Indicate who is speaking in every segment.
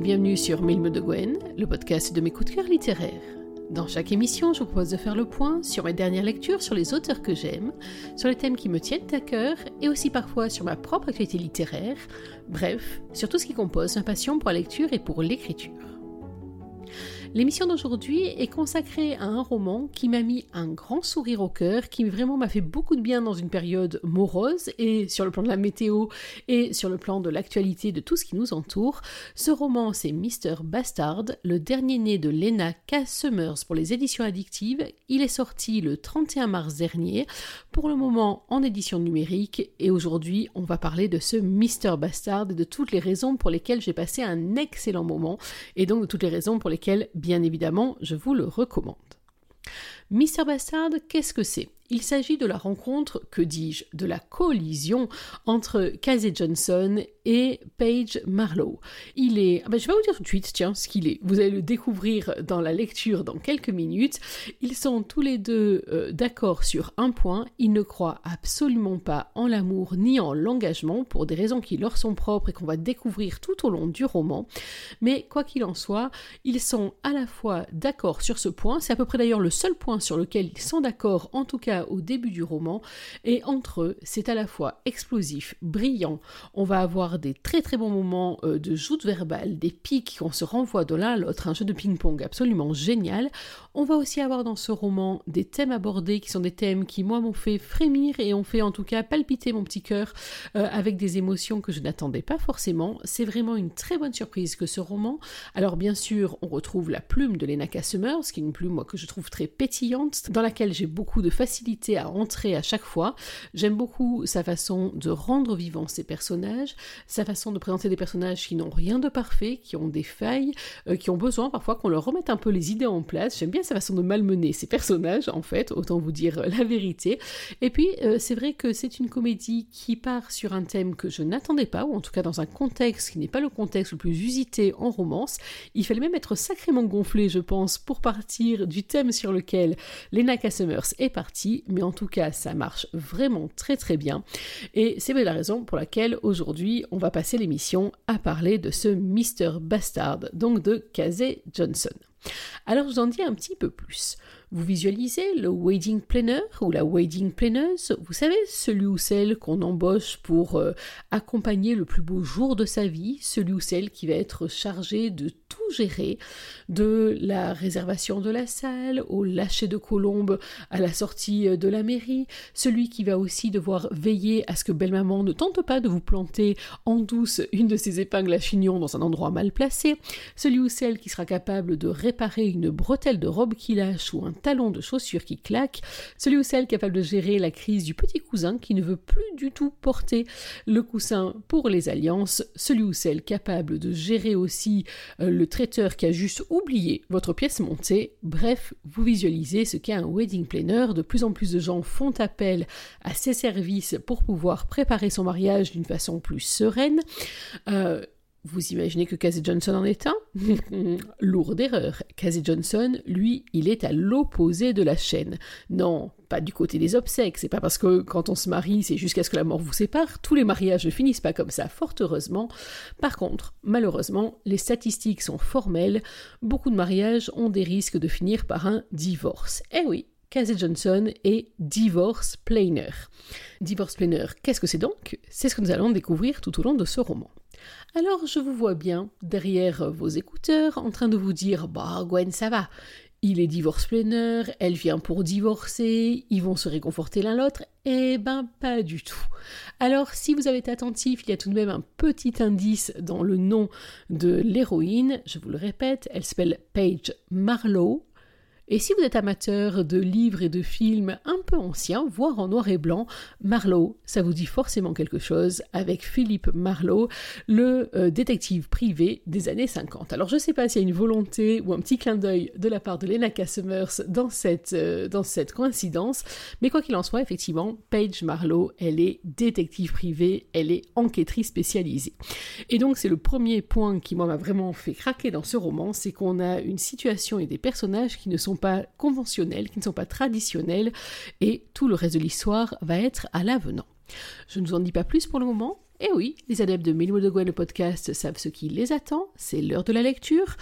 Speaker 1: bienvenue sur Milme de Gwen, le podcast de mes coups de cœur littéraires. Dans chaque émission, je vous propose de faire le point sur mes dernières lectures, sur les auteurs que j'aime, sur les thèmes qui me tiennent à cœur et aussi parfois sur ma propre actualité littéraire, bref, sur tout ce qui compose ma passion pour la lecture et pour l'écriture. L'émission d'aujourd'hui est consacrée à un roman qui m'a mis un grand sourire au cœur, qui vraiment m'a fait beaucoup de bien dans une période morose, et sur le plan de la météo, et sur le plan de l'actualité de tout ce qui nous entoure. Ce roman, c'est Mr. Bastard, le dernier né de Lena K. Summers pour les éditions addictives. Il est sorti le 31 mars dernier, pour le moment en édition numérique, et aujourd'hui, on va parler de ce Mr. Bastard et de toutes les raisons pour lesquelles j'ai passé un excellent moment, et donc de toutes les raisons pour lesquelles bien évidemment, je vous le recommande. Mr. Bastard, qu'est-ce que c'est? Il s'agit de la rencontre, que dis-je, de la collision entre Casey Johnson et Paige Marlowe. Il est, ah ben, je vais vous dire tout de suite, tiens, ce qu'il est. Vous allez le découvrir dans la lecture dans quelques minutes. Ils sont tous les deux euh, d'accord sur un point. Ils ne croient absolument pas en l'amour ni en l'engagement pour des raisons qui leur sont propres et qu'on va découvrir tout au long du roman. Mais quoi qu'il en soit, ils sont à la fois d'accord sur ce point. C'est à peu près d'ailleurs le seul point sur lequel ils sont d'accord, en tout cas au début du roman, et entre eux, c'est à la fois explosif, brillant, on va avoir des très très bons moments euh, de joute verbale, des pics qu'on se renvoie de l'un à l'autre, un jeu de ping-pong absolument génial. On va aussi avoir dans ce roman des thèmes abordés qui sont des thèmes qui, moi, m'ont fait frémir et ont fait en tout cas palpiter mon petit cœur euh, avec des émotions que je n'attendais pas forcément. C'est vraiment une très bonne surprise que ce roman. Alors, bien sûr, on retrouve la plume de Lena Summers, qui est une plume, moi, que je trouve très pétillante, dans laquelle j'ai beaucoup de facilité à entrer à chaque fois. J'aime beaucoup sa façon de rendre vivant ses personnages, sa façon de présenter des personnages qui n'ont rien de parfait, qui ont des failles, euh, qui ont besoin parfois qu'on leur remette un peu les idées en place. J'aime bien sa façon de malmener ses personnages, en fait, autant vous dire la vérité. Et puis, euh, c'est vrai que c'est une comédie qui part sur un thème que je n'attendais pas, ou en tout cas dans un contexte qui n'est pas le contexte le plus usité en romance. Il fallait même être sacrément gonflé, je pense, pour partir du thème sur lequel Lena Summers est partie mais en tout cas, ça marche vraiment très très bien. Et c'est la raison pour laquelle aujourd'hui, on va passer l'émission à parler de ce Mr. Bastard, donc de Casey Johnson. Alors, je vous en dis un petit peu plus. Vous visualisez le wedding planner ou la wedding planneuse, vous savez, celui ou celle qu'on embauche pour euh, accompagner le plus beau jour de sa vie, celui ou celle qui va être chargé de tout gérer, de la réservation de la salle, au lâcher de colombe à la sortie euh, de la mairie, celui qui va aussi devoir veiller à ce que belle-maman ne tente pas de vous planter en douce une de ses épingles à chignon dans un endroit mal placé, celui ou celle qui sera capable de réparer une bretelle de robe qui lâche ou un talon de chaussure qui claque, celui ou celle capable de gérer la crise du petit cousin qui ne veut plus du tout porter le coussin pour les alliances, celui ou celle capable de gérer aussi euh, le traiteur qui a juste oublié votre pièce montée, bref, vous visualisez ce qu'est un wedding planner, de plus en plus de gens font appel à ses services pour pouvoir préparer son mariage d'une façon plus sereine. Euh, vous imaginez que Casey Johnson en est un? Lourde erreur. Casey Johnson, lui, il est à l'opposé de la chaîne. Non, pas du côté des obsèques, c'est pas parce que quand on se marie, c'est jusqu'à ce que la mort vous sépare. Tous les mariages ne finissent pas comme ça, fort heureusement. Par contre, malheureusement, les statistiques sont formelles. Beaucoup de mariages ont des risques de finir par un divorce. Eh oui, Casey Johnson est divorce planner. Divorce planner, qu'est-ce que c'est donc? C'est ce que nous allons découvrir tout au long de ce roman. Alors je vous vois bien, derrière vos écouteurs, en train de vous dire Bah, Gwen, ça va. Il est divorce planner, elle vient pour divorcer, ils vont se réconforter l'un l'autre. Eh ben, pas du tout. Alors, si vous avez été attentif, il y a tout de même un petit indice dans le nom de l'héroïne. Je vous le répète, elle s'appelle Paige Marlowe. Et si vous êtes amateur de livres et de films un peu anciens, voire en noir et blanc, Marlowe, ça vous dit forcément quelque chose avec Philippe Marlowe, le euh, détective privé des années 50. Alors je ne sais pas s'il y a une volonté ou un petit clin d'œil de la part de Lena Summers dans cette, euh, dans cette coïncidence, mais quoi qu'il en soit, effectivement, Paige Marlowe, elle est détective privée, elle est enquêtrice spécialisée. Et donc c'est le premier point qui m'a vraiment fait craquer dans ce roman, c'est qu'on a une situation et des personnages qui ne sont pas conventionnels, qui ne sont pas traditionnels, et tout le reste de l'histoire va être à l'avenant. Je ne vous en dis pas plus pour le moment. Et eh oui, les adeptes de Mille de Gwen, le podcast, savent ce qui les attend. C'est l'heure de la lecture.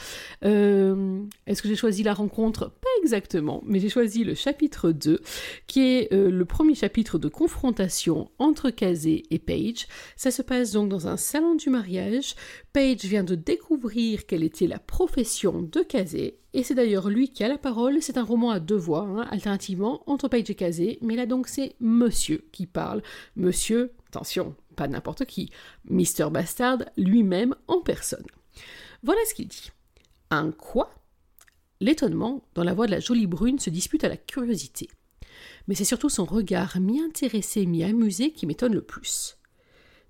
Speaker 1: Euh, est-ce que j'ai choisi la rencontre? Pas exactement, mais j'ai choisi le chapitre 2, qui est euh, le premier chapitre de confrontation entre Kazé et Paige. Ça se passe donc dans un salon du mariage. Paige vient de découvrir quelle était la profession de Kazé, et c'est d'ailleurs lui qui a la parole. C'est un roman à deux voix, hein, alternativement, entre Paige et Kazé, mais là donc c'est Monsieur qui parle. Monsieur, attention, pas n'importe qui, Mr. Bastard lui-même en personne. Voilà ce qu'il dit. Un quoi? L'étonnement dans la voix de la jolie brune se dispute à la curiosité. Mais c'est surtout son regard mi-intéressé, mi-amusé qui m'étonne le plus.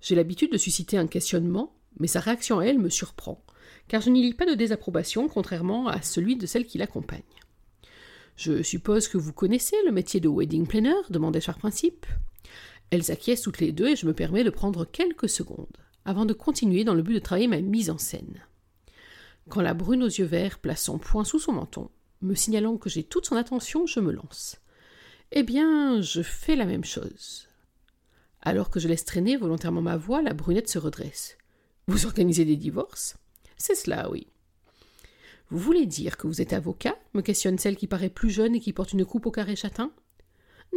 Speaker 1: J'ai l'habitude de susciter un questionnement, mais sa réaction à elle me surprend, car je n'y lis pas de désapprobation, contrairement à celui de celle qui l'accompagne. Je suppose que vous connaissez le métier de wedding planner? demandai-je principe. Elles acquiescent toutes les deux et je me permets de prendre quelques secondes avant de continuer dans le but de travailler ma mise en scène. Quand la brune aux yeux verts place son poing sous son menton, me signalant que j'ai toute son attention, je me lance. Eh bien, je fais la même chose. Alors que je laisse traîner volontairement ma voix, la brunette se redresse. Vous organisez des divorces? C'est cela, oui. Vous voulez dire que vous êtes avocat? me questionne celle qui paraît plus jeune et qui porte une coupe au carré châtain?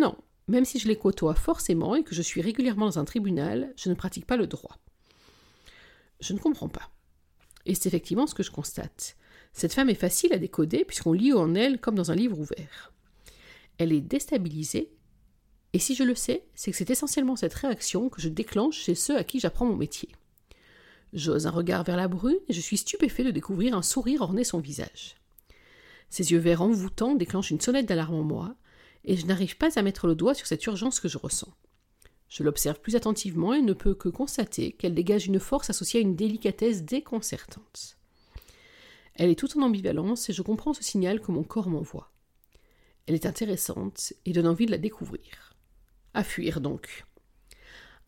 Speaker 1: Non, même si je les côtoie forcément et que je suis régulièrement dans un tribunal, je ne pratique pas le droit. Je ne comprends pas. Et c'est effectivement ce que je constate. Cette femme est facile à décoder puisqu'on lit en elle comme dans un livre ouvert. Elle est déstabilisée, et si je le sais, c'est que c'est essentiellement cette réaction que je déclenche chez ceux à qui j'apprends mon métier. J'ose un regard vers la brune et je suis stupéfait de découvrir un sourire orner son visage. Ses yeux verts envoûtants déclenchent une sonnette d'alarme en moi, et je n'arrive pas à mettre le doigt sur cette urgence que je ressens. Je l'observe plus attentivement et ne peux que constater qu'elle dégage une force associée à une délicatesse déconcertante. Elle est toute en ambivalence et je comprends ce signal que mon corps m'envoie. Elle est intéressante et donne envie de la découvrir. À fuir donc.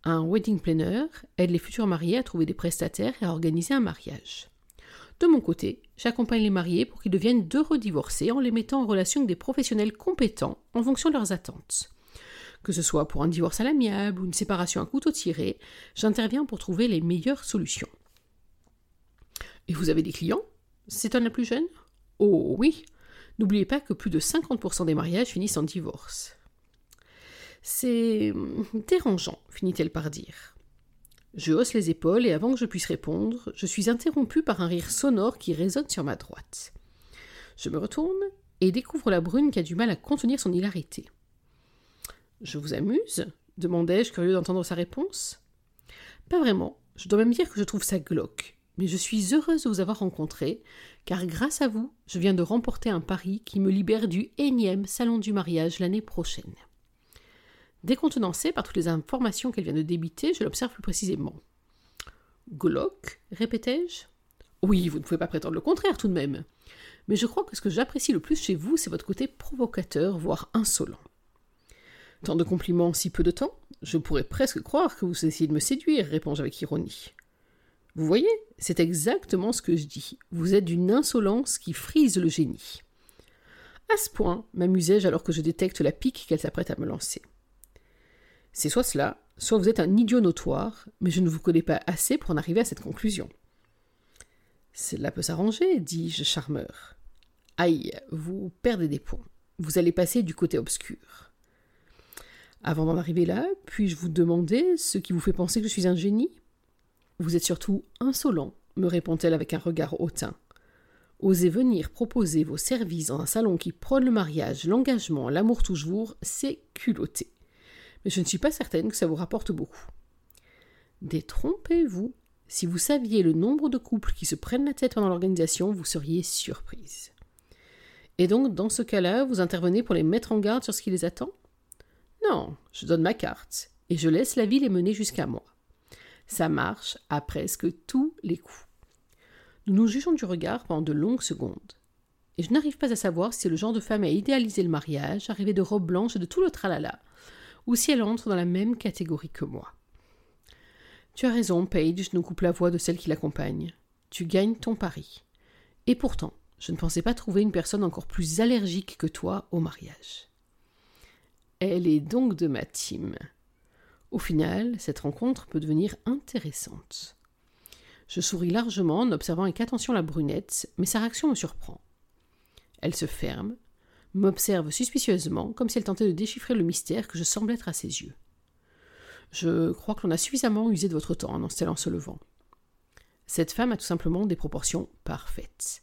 Speaker 1: Un wedding planner aide les futurs mariés à trouver des prestataires et à organiser un mariage. De mon côté, j'accompagne les mariés pour qu'ils deviennent d'heureux divorcés en les mettant en relation avec des professionnels compétents en fonction de leurs attentes. Que ce soit pour un divorce à l'amiable ou une séparation à couteau tiré, j'interviens pour trouver les meilleures solutions. Et vous avez des clients? S'étonne la plus jeune? Oh oui N'oubliez pas que plus de 50% des mariages finissent en divorce. C'est dérangeant, finit-elle par dire. Je hausse les épaules et avant que je puisse répondre, je suis interrompu par un rire sonore qui résonne sur ma droite. Je me retourne et découvre la brune qui a du mal à contenir son hilarité. Je vous amuse? demandai-je, curieux d'entendre sa réponse. Pas vraiment. Je dois même dire que je trouve ça glauque. Mais je suis heureuse de vous avoir rencontré, car grâce à vous, je viens de remporter un pari qui me libère du énième salon du mariage l'année prochaine. Décontenancée par toutes les informations qu'elle vient de débiter, je l'observe plus précisément. Glauque répétai-je. Oui, vous ne pouvez pas prétendre le contraire tout de même. Mais je crois que ce que j'apprécie le plus chez vous, c'est votre côté provocateur, voire insolent. Tant de compliments si peu de temps? Je pourrais presque croire que vous essayez de me séduire, répondis-je avec ironie. Vous voyez, c'est exactement ce que je dis. Vous êtes d'une insolence qui frise le génie. À ce point, m'amusai-je alors que je détecte la pique qu'elle s'apprête à me lancer. C'est soit cela, soit vous êtes un idiot notoire, mais je ne vous connais pas assez pour en arriver à cette conclusion. Cela peut s'arranger, dis-je charmeur. Aïe, vous perdez des points. Vous allez passer du côté obscur. Avant d'en arriver là, puis-je vous demander ce qui vous fait penser que je suis un génie? Vous êtes surtout insolent, me répond-elle avec un regard hautain. Osez venir proposer vos services dans un salon qui prône le mariage, l'engagement, l'amour toujours, c'est culotté mais je ne suis pas certaine que ça vous rapporte beaucoup. Détrompez-vous. Si vous saviez le nombre de couples qui se prennent la tête pendant l'organisation, vous seriez surprise. Et donc, dans ce cas-là, vous intervenez pour les mettre en garde sur ce qui les attend? Non, je donne ma carte et je laisse la vie les mener jusqu'à moi. Ça marche à presque tous les coups. Nous nous jugeons du regard pendant de longues secondes. Et je n'arrive pas à savoir si le genre de femme à idéaliser le mariage, arrivée de robe blanche et de tout le tralala, ou si elle entre dans la même catégorie que moi. Tu as raison, Paige nous coupe la voix de celle qui l'accompagne. Tu gagnes ton pari. Et pourtant, je ne pensais pas trouver une personne encore plus allergique que toi au mariage. Elle est donc de ma team. Au final, cette rencontre peut devenir intéressante. Je souris largement en observant avec attention la brunette, mais sa réaction me surprend. Elle se ferme, m'observe suspicieusement, comme si elle tentait de déchiffrer le mystère que je semble être à ses yeux. Je crois que l'on a suffisamment usé de votre temps en en se levant. Cette femme a tout simplement des proportions parfaites.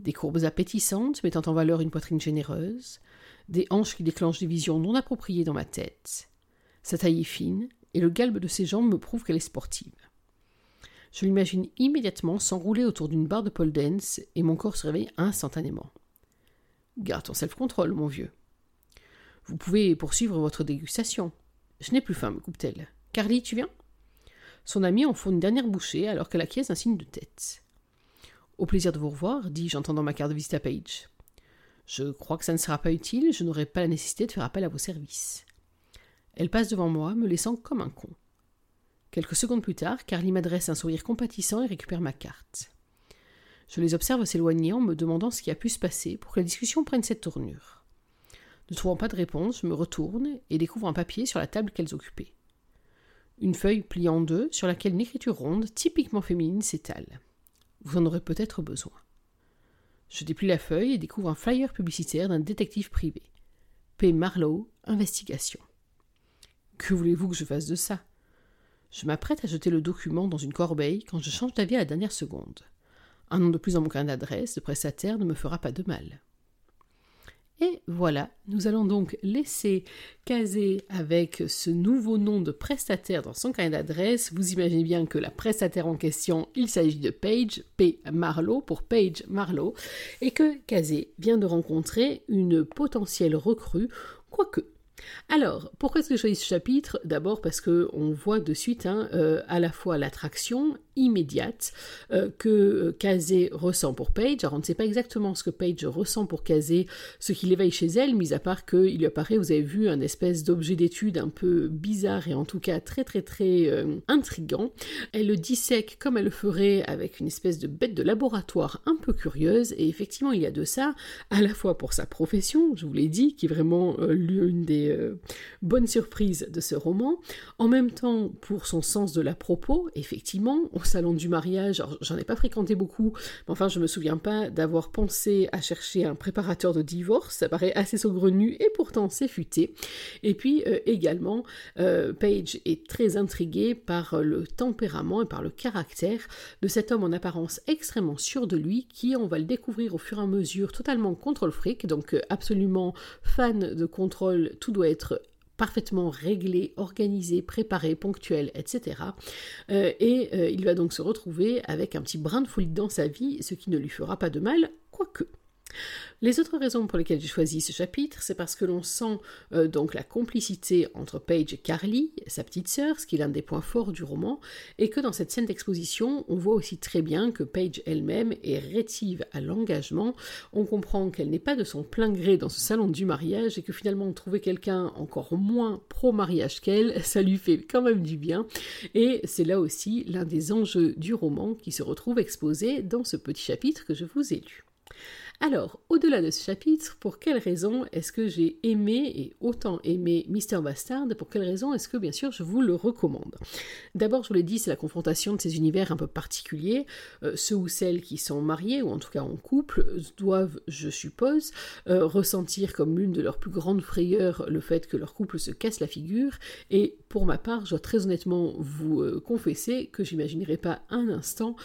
Speaker 1: Des courbes appétissantes mettant en valeur une poitrine généreuse, des hanches qui déclenchent des visions non appropriées dans ma tête. Sa taille est fine, et le galbe de ses jambes me prouve qu'elle est sportive. Je l'imagine immédiatement s'enrouler autour d'une barre de pole dance et mon corps se réveille instantanément. Garde ton self-control, mon vieux. Vous pouvez poursuivre votre dégustation. Je n'ai plus faim, me coupe-t-elle. Carly, tu viens? Son ami en faut une dernière bouchée alors qu'elle acquiesce un signe de tête. Au plaisir de vous revoir, dis-je en tendant ma carte de visite à Page. Je crois que ça ne sera pas utile, je n'aurai pas la nécessité de faire appel à vos services. Elle passe devant moi, me laissant comme un con. Quelques secondes plus tard, Carly m'adresse un sourire compatissant et récupère ma carte. Je les observe s'éloigner en me demandant ce qui a pu se passer pour que la discussion prenne cette tournure. Ne trouvant pas de réponse, je me retourne et découvre un papier sur la table qu'elles occupaient. Une feuille pliée en deux sur laquelle une écriture ronde, typiquement féminine, s'étale. Vous en aurez peut-être besoin. Je déplie la feuille et découvre un flyer publicitaire d'un détective privé. P. Marlowe, investigation. Que voulez-vous que je fasse de ça? Je m'apprête à jeter le document dans une corbeille quand je change d'avis à la dernière seconde. Un nom de plus en mon carnet d'adresse de prestataire ne me fera pas de mal. Et voilà, nous allons donc laisser caser avec ce nouveau nom de prestataire dans son carnet d'adresse. Vous imaginez bien que la prestataire en question, il s'agit de Paige, P. Marlowe pour Paige Marlowe, et que Casé vient de rencontrer une potentielle recrue, quoique alors, pourquoi est-ce que je choisis ce chapitre? D'abord parce que on voit de suite hein, euh, à la fois l'attraction immédiate euh, que Kazé ressent pour Paige. Alors on ne sait pas exactement ce que Paige ressent pour Kazé, ce qui l'éveille chez elle, mis à part qu'il lui apparaît, vous avez vu, un espèce d'objet d'étude un peu bizarre et en tout cas très très très euh, intrigant. Elle le dissèque comme elle le ferait avec une espèce de bête de laboratoire un peu curieuse et effectivement il y a de ça à la fois pour sa profession, je vous l'ai dit, qui est vraiment l'une des euh, bonne surprise de ce roman. En même temps, pour son sens de la propos, effectivement, au salon du mariage, j'en ai pas fréquenté beaucoup, mais enfin, je me souviens pas d'avoir pensé à chercher un préparateur de divorce. Ça paraît assez saugrenu et pourtant c'est futé. Et puis euh, également, euh, Paige est très intriguée par le tempérament et par le caractère de cet homme en apparence extrêmement sûr de lui, qui, on va le découvrir au fur et à mesure, totalement contrôle fric, donc absolument fan de contrôle tout doit être parfaitement réglé, organisé, préparé, ponctuel, etc. Euh, et euh, il va donc se retrouver avec un petit brin de folie dans sa vie, ce qui ne lui fera pas de mal, quoique. Les autres raisons pour lesquelles j'ai choisi ce chapitre, c'est parce que l'on sent euh, donc la complicité entre Paige et Carly, sa petite sœur, ce qui est l'un des points forts du roman, et que dans cette scène d'exposition, on voit aussi très bien que Paige elle-même est rétive à l'engagement. On comprend qu'elle n'est pas de son plein gré dans ce salon du mariage et que finalement trouver quelqu'un encore moins pro-mariage qu'elle, ça lui fait quand même du bien. Et c'est là aussi l'un des enjeux du roman qui se retrouve exposé dans ce petit chapitre que je vous ai lu. Alors, au-delà de ce chapitre, pour quelles raisons est-ce que j'ai aimé et autant aimé Mister Bastard Pour quelles raisons est-ce que, bien sûr, je vous le recommande? D'abord, je vous l'ai dit, c'est la confrontation de ces univers un peu particuliers. Euh, ceux ou celles qui sont mariés, ou en tout cas en couple, doivent, je suppose, euh, ressentir comme l'une de leurs plus grandes frayeurs le fait que leur couple se casse la figure. Et pour ma part, je dois très honnêtement vous euh, confesser que j'imaginerais pas un instant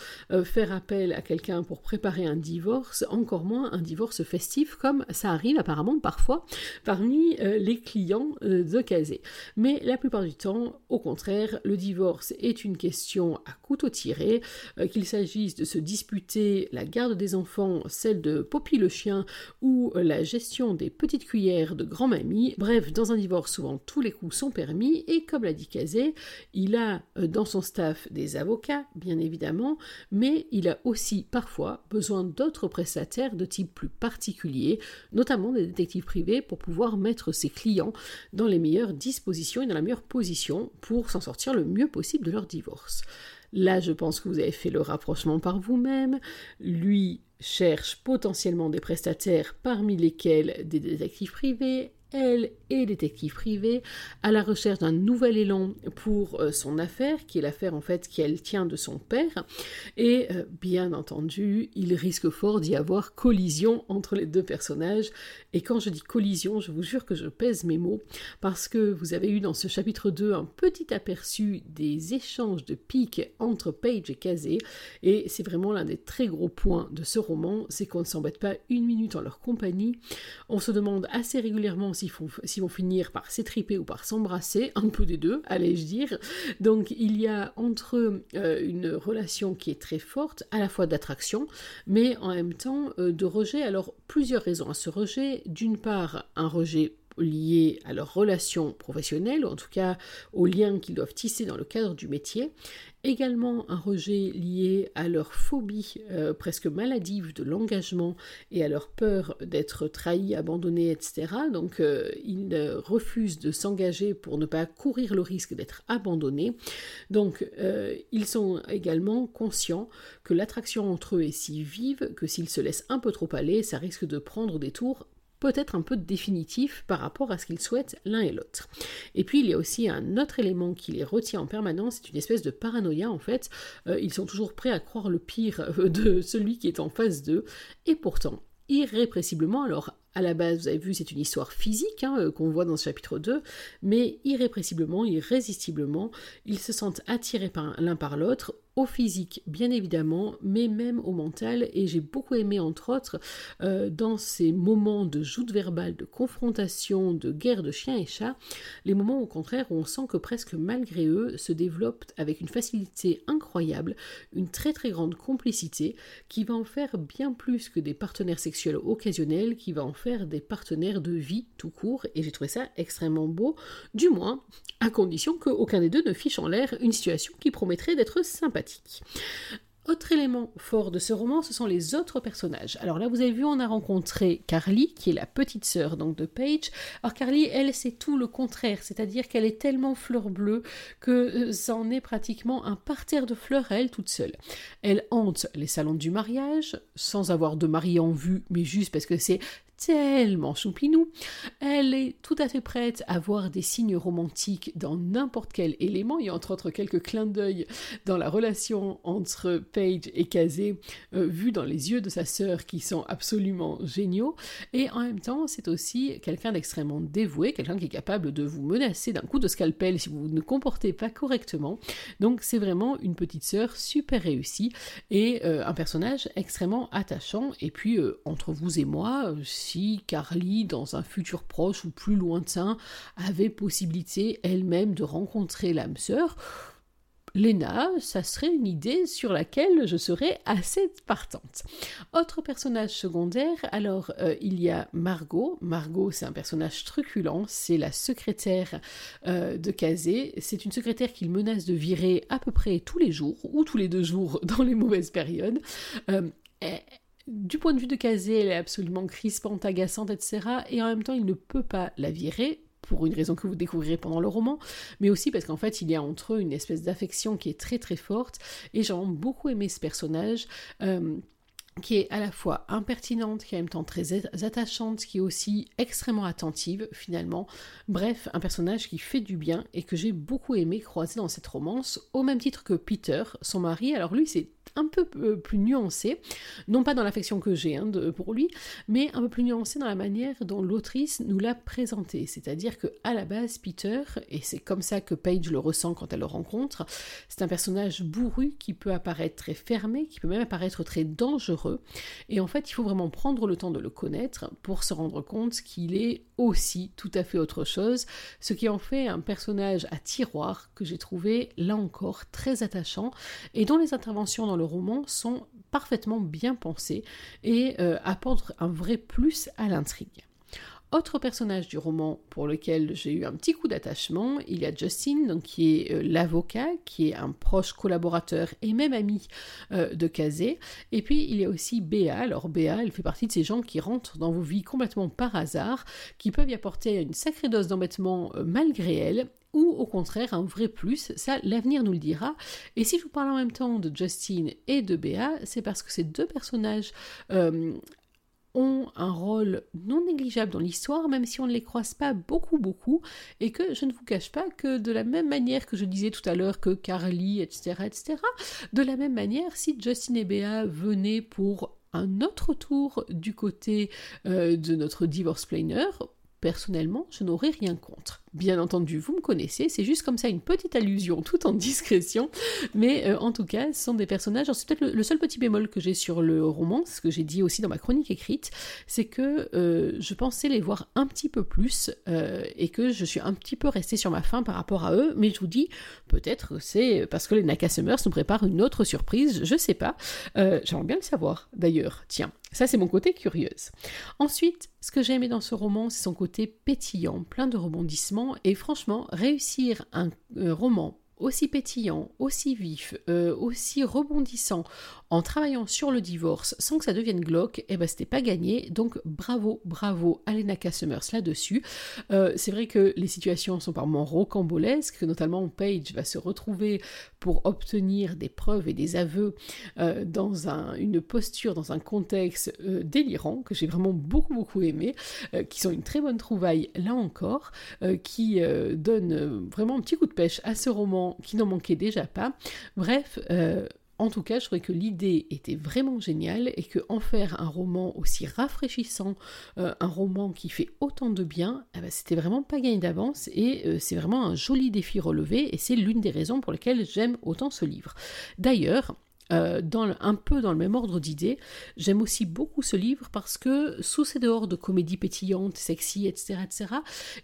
Speaker 1: faire appel à quelqu'un pour préparer un divorce, encore moins un divorce festif, comme ça arrive apparemment parfois parmi euh, les clients euh, de Casé. Mais la plupart du temps, au contraire, le divorce est une question à couteau tiré, euh, qu'il s'agisse de se disputer la garde des enfants, celle de Poppy le chien, ou la gestion des petites cuillères de grand-mamie. Bref, dans un divorce, souvent tous les coups sont permis, et comme l'a dit Casé, il a dans son staff des avocats, bien évidemment, mais il a aussi parfois besoin d'autres prestataires de type plus particulier, notamment des détectives privés, pour pouvoir mettre ses clients dans les meilleures dispositions et dans la meilleure position pour s'en sortir le mieux possible de leur divorce. Là, je pense que vous avez fait le rapprochement par vous-même. Lui cherche potentiellement des prestataires parmi lesquels des détectives privés, elle est détective privée, à la recherche d'un nouvel élan pour euh, son affaire, qui est l'affaire en fait qu'elle tient de son père. Et euh, bien entendu, il risque fort d'y avoir collision entre les deux personnages. Et quand je dis collision, je vous jure que je pèse mes mots, parce que vous avez eu dans ce chapitre 2 un petit aperçu des échanges de piques entre Paige et Kazé. Et c'est vraiment l'un des très gros points de ce roman, c'est qu'on ne s'embête pas une minute en leur compagnie. On se demande assez régulièrement s'ils vont finir par s'étriper ou par s'embrasser, un peu des deux, allais-je dire. Donc il y a entre eux une relation qui est très forte, à la fois d'attraction, mais en même temps euh, de rejet. Alors plusieurs raisons à ce rejet. D'une part, un rejet liés à leur relation professionnelle, ou en tout cas aux liens qu'ils doivent tisser dans le cadre du métier, également un rejet lié à leur phobie euh, presque maladive de l'engagement et à leur peur d'être trahis, abandonnés, etc. Donc euh, ils refusent de s'engager pour ne pas courir le risque d'être abandonnés. Donc euh, ils sont également conscients que l'attraction entre eux est si vive que s'ils se laissent un peu trop aller, ça risque de prendre des tours peut-être un peu définitif par rapport à ce qu'ils souhaitent l'un et l'autre. Et puis il y a aussi un autre élément qui les retient en permanence, c'est une espèce de paranoïa en fait. Euh, ils sont toujours prêts à croire le pire euh, de celui qui est en face d'eux, et pourtant, irrépressiblement, alors à la base, vous avez vu, c'est une histoire physique hein, euh, qu'on voit dans ce chapitre 2, mais irrépressiblement, irrésistiblement, ils se sentent attirés l'un par l'autre, au physique bien évidemment, mais même au mental, et j'ai beaucoup aimé entre autres euh, dans ces moments de joute verbale, de confrontation, de guerre de chiens et chats, les moments au contraire où on sent que presque malgré eux se développe avec une facilité incroyable, une très très grande complicité qui va en faire bien plus que des partenaires sexuels occasionnels, qui va en faire des partenaires de vie tout court, et j'ai trouvé ça extrêmement beau, du moins à condition qu'aucun des deux ne fiche en l'air une situation qui promettrait d'être sympathique. Autre élément fort de ce roman, ce sont les autres personnages. Alors là, vous avez vu, on a rencontré Carly, qui est la petite sœur donc de Paige. Alors Carly, elle, c'est tout le contraire, c'est-à-dire qu'elle est tellement fleur bleue que euh, c'en est pratiquement un parterre de fleurs à elle toute seule. Elle hante les salons du mariage, sans avoir de mari en vue, mais juste parce que c'est tellement choupinou. Elle est tout à fait prête à voir des signes romantiques dans n'importe quel élément. Il y a entre autres quelques clins d'œil dans la relation entre Paige et Kazé, euh, vu dans les yeux de sa sœur qui sont absolument géniaux. Et en même temps, c'est aussi quelqu'un d'extrêmement dévoué, quelqu'un qui est capable de vous menacer d'un coup de scalpel si vous ne comportez pas correctement. Donc c'est vraiment une petite sœur super réussie et euh, un personnage extrêmement attachant. Et puis euh, entre vous et moi, si Carly, dans un futur proche ou plus lointain, avait possibilité elle-même de rencontrer l'âme sœur, Lena, ça serait une idée sur laquelle je serais assez partante. Autre personnage secondaire, alors euh, il y a Margot. Margot, c'est un personnage truculent, c'est la secrétaire euh, de Kazé. C'est une secrétaire qu'il menace de virer à peu près tous les jours, ou tous les deux jours dans les mauvaises périodes. Euh, du point de vue de Kazé, elle est absolument crispante, agaçante, etc. Et en même temps, il ne peut pas la virer pour une raison que vous découvrirez pendant le roman, mais aussi parce qu'en fait il y a entre eux une espèce d'affection qui est très très forte, et j'ai beaucoup aimé ce personnage. Euh, qui est à la fois impertinente, qui est en même temps très attachante, qui est aussi extrêmement attentive finalement. Bref, un personnage qui fait du bien et que j'ai beaucoup aimé croiser dans cette romance, au même titre que Peter, son mari. Alors lui, c'est un peu euh, plus nuancé, non pas dans l'affection que j'ai hein, pour lui, mais un peu plus nuancé dans la manière dont l'autrice nous l'a présenté. C'est-à-dire que à la base, Peter, et c'est comme ça que Paige le ressent quand elle le rencontre, c'est un personnage bourru qui peut apparaître très fermé, qui peut même apparaître très dangereux. Et en fait, il faut vraiment prendre le temps de le connaître pour se rendre compte qu'il est aussi tout à fait autre chose, ce qui en fait un personnage à tiroir que j'ai trouvé là encore très attachant et dont les interventions dans le roman sont parfaitement bien pensées et euh, apportent un vrai plus à l'intrigue. Autre personnage du roman pour lequel j'ai eu un petit coup d'attachement, il y a Justin, donc, qui est euh, l'avocat, qui est un proche collaborateur et même ami euh, de Kazé. Et puis il y a aussi Béa. Alors Béa, elle fait partie de ces gens qui rentrent dans vos vies complètement par hasard, qui peuvent y apporter une sacrée dose d'embêtement malgré elle, ou au contraire un vrai plus, ça l'avenir nous le dira. Et si je vous parle en même temps de Justine et de Béa, c'est parce que ces deux personnages ont un rôle non négligeable dans l'histoire, même si on ne les croise pas beaucoup, beaucoup, et que je ne vous cache pas que de la même manière que je disais tout à l'heure que Carly, etc., etc., de la même manière, si Justin et Bea venaient pour un autre tour du côté euh, de notre divorce planner, personnellement, je n'aurais rien contre. Bien entendu, vous me connaissez, c'est juste comme ça une petite allusion tout en discrétion, mais euh, en tout cas, ce sont des personnages. C'est peut-être le, seul petit bémol que j'ai sur le roman, ce que j'ai dit aussi dans ma chronique écrite, c'est que euh, je pensais les voir un petit peu plus euh, et que je suis un petit peu restée sur ma faim par rapport à eux, mais je vous dis, peut-être c'est parce que les Nakasemers nous préparent une autre surprise, je sais pas. J'aimerais bien le savoir d'ailleurs, tiens. Ça, c'est mon côté curieuse. Ensuite, ce que j'ai aimé dans ce roman, c'est son côté pétillant, plein de rebondissements et franchement, réussir un euh, roman aussi pétillant, aussi vif, euh, aussi rebondissant, en travaillant sur le divorce sans que ça devienne glauque, eh ben c'était pas gagné. Donc bravo, bravo à Lena Summers là-dessus. Euh, c'est vrai que les situations sont par moments rocambolesques, que notamment Paige va se retrouver pour obtenir des preuves et des aveux euh, dans une posture, dans un contexte délirant, que j'ai vraiment beaucoup beaucoup aimé, qui sont une très bonne trouvaille là encore, qui donne vraiment un petit coup de pêche à ce roman qui n'en manquait déjà pas. Bref, en tout cas, je trouvais que l'idée était vraiment géniale et que en faire un roman aussi rafraîchissant, euh, un roman qui fait autant de bien, eh ben, c'était vraiment pas gagné d'avance et euh, c'est vraiment un joli défi relevé et c'est l'une des raisons pour lesquelles j'aime autant ce livre. D'ailleurs, euh, un peu dans le même ordre d'idées, j'aime aussi beaucoup ce livre parce que sous ses dehors de comédie pétillante, sexy, etc., etc.,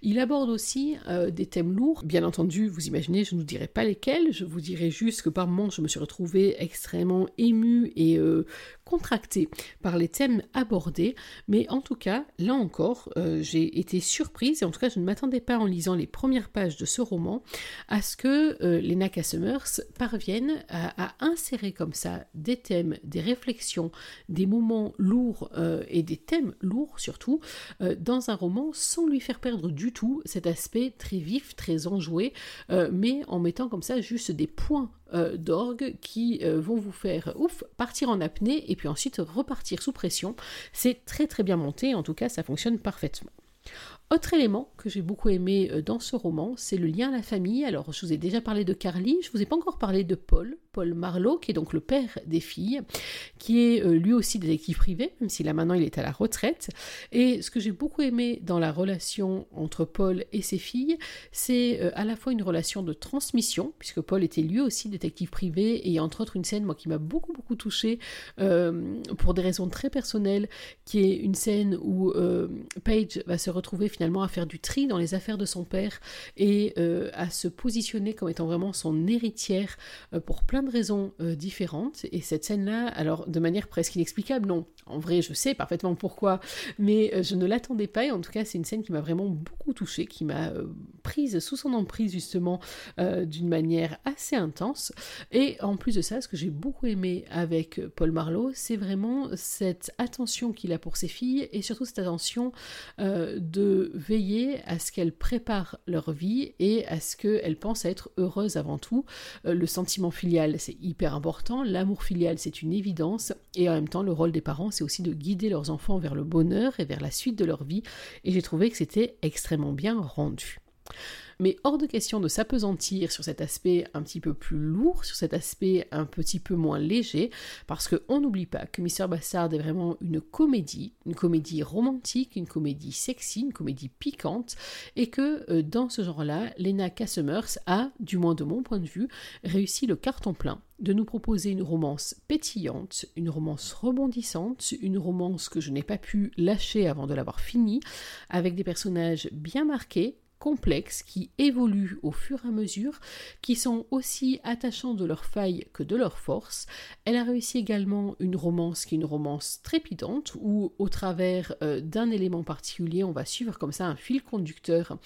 Speaker 1: il aborde aussi euh, des thèmes lourds. Bien entendu, vous imaginez, je ne vous dirai pas lesquels, je vous dirai juste que par moments, je me suis retrouvée extrêmement émue et euh, contractée par les thèmes abordés. Mais en tout cas, là encore, j'ai été surprise, et en tout cas, je ne m'attendais pas en lisant les premières pages de ce roman, à ce que les Nakasumers parviennent à, insérer comme ça des thèmes, des réflexions, des moments lourds euh, et des thèmes lourds surtout euh, dans un roman sans lui faire perdre du tout cet aspect très vif, très enjoué, euh, mais en mettant comme ça juste des points d'orgue qui vont vous faire ouf partir en apnée et puis ensuite repartir sous pression. C'est très très bien monté, en tout cas ça fonctionne parfaitement. Autre élément que j'ai beaucoup aimé euh, dans ce roman, c'est le lien à la famille. Alors, je vous ai déjà parlé de Carly, je vous ai pas encore parlé de Paul, Paul Marlowe, qui est donc le père des filles, qui est euh, lui aussi détective privé, même si là maintenant il est à la retraite. Et ce que j'ai beaucoup aimé dans la relation entre Paul et ses filles, c'est euh, à la fois une relation de transmission, puisque Paul était lui aussi détective privé, et entre autres une scène, moi, qui m'a beaucoup, beaucoup touchée, pour des raisons très personnelles, qui est une scène où Paige va se retrouver finalement à faire du tri dans les affaires de son père et euh, à se positionner comme étant vraiment son héritière euh, pour plein de raisons euh, différentes. Et cette scène-là, alors de manière presque inexplicable, non, en vrai je sais parfaitement pourquoi, mais je ne l'attendais pas et en tout cas c'est une scène qui m'a vraiment beaucoup touchée, qui m'a prise sous son emprise justement d'une manière assez intense. Et en plus de ça, ce que j'ai beaucoup aimé avec Paul Marlowe, c'est vraiment cette attention qu'il a pour ses filles et surtout cette attention de veiller à ce qu'elles préparent leur vie et à ce qu'elles pensent être heureuses avant tout. Euh, le sentiment filial, c'est hyper important, l'amour filial, c'est une évidence, et en même temps, le rôle des parents, c'est aussi de guider leurs enfants vers le bonheur et vers la suite de leur vie, et j'ai trouvé que c'était extrêmement bien rendu mais hors de question de s'apesantir sur cet aspect un petit peu plus lourd, sur cet aspect un petit peu moins léger, parce qu'on n'oublie pas que Mr. Bastard est vraiment une comédie, une comédie romantique, une comédie sexy, une comédie piquante, et que euh, dans ce genre-là, Lena Cassemers a, du moins de mon point de vue, réussi le carton plein de nous proposer une romance pétillante, une romance rebondissante, une romance que je n'ai pas pu lâcher avant de l'avoir finie, avec des personnages bien marqués, complexes qui évoluent au fur et à mesure, qui sont aussi attachants de leurs failles que de leurs forces. Elle a réussi également une romance qui est une romance trépidante, où au travers euh, d'un élément particulier, on va suivre comme ça un fil conducteur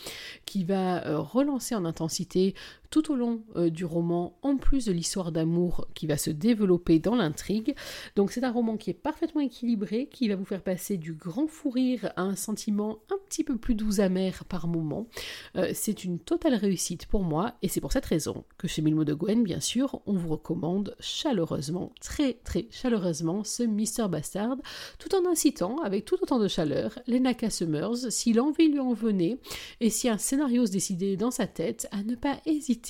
Speaker 1: qui va euh, relancer en intensité tout au long euh, du roman, en plus de l'histoire d'amour qui va se développer dans l'intrigue. Donc c'est un roman qui est parfaitement équilibré, qui va vous faire passer du grand fou rire à un sentiment un petit peu plus doux amer par moment, Euh, c'est une totale réussite pour moi et c'est pour cette raison que chez Mille de Gwen, bien sûr, on vous recommande chaleureusement, très très chaleureusement ce Mister Bastard, tout en incitant avec tout autant de chaleur Lena Summers, si l'envie lui en venait et si un scénario se décidait dans sa tête, à ne pas hésiter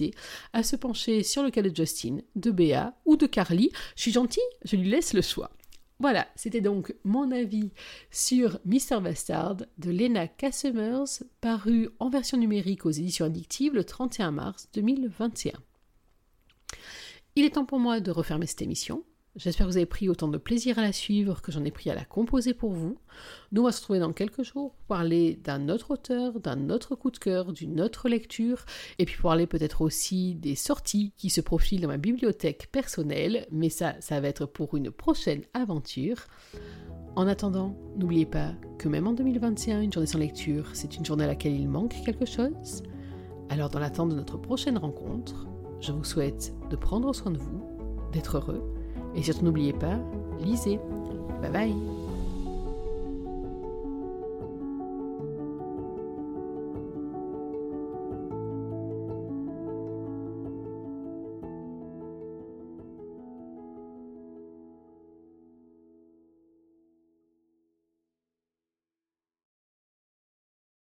Speaker 1: à se pencher sur le cas de Justin, de Béa ou de Carly. Je suis gentille, je lui laisse le choix. Voilà, c'était donc mon avis sur Mr. Bastard de Lena Kassemers, paru en version numérique aux éditions addictives le 31 mars 2021. Il est temps pour moi de refermer cette émission. J'espère que vous avez pris autant de plaisir à la suivre que j'en ai pris à la composer pour vous. Nous, on va se retrouver dans quelques jours pour parler d'un autre auteur, d'un autre coup de cœur, d'une autre lecture, et puis parler peut-être aussi des sorties qui se profilent dans ma bibliothèque personnelle, mais ça, ça va être pour une prochaine aventure. En attendant, n'oubliez pas que même en 2021, une journée sans lecture, c'est une journée à laquelle il manque quelque chose. Alors, dans l'attente de notre prochaine rencontre, je vous souhaite de prendre soin de vous, d'être heureux, et surtout n'oubliez pas, lisez. Bye bye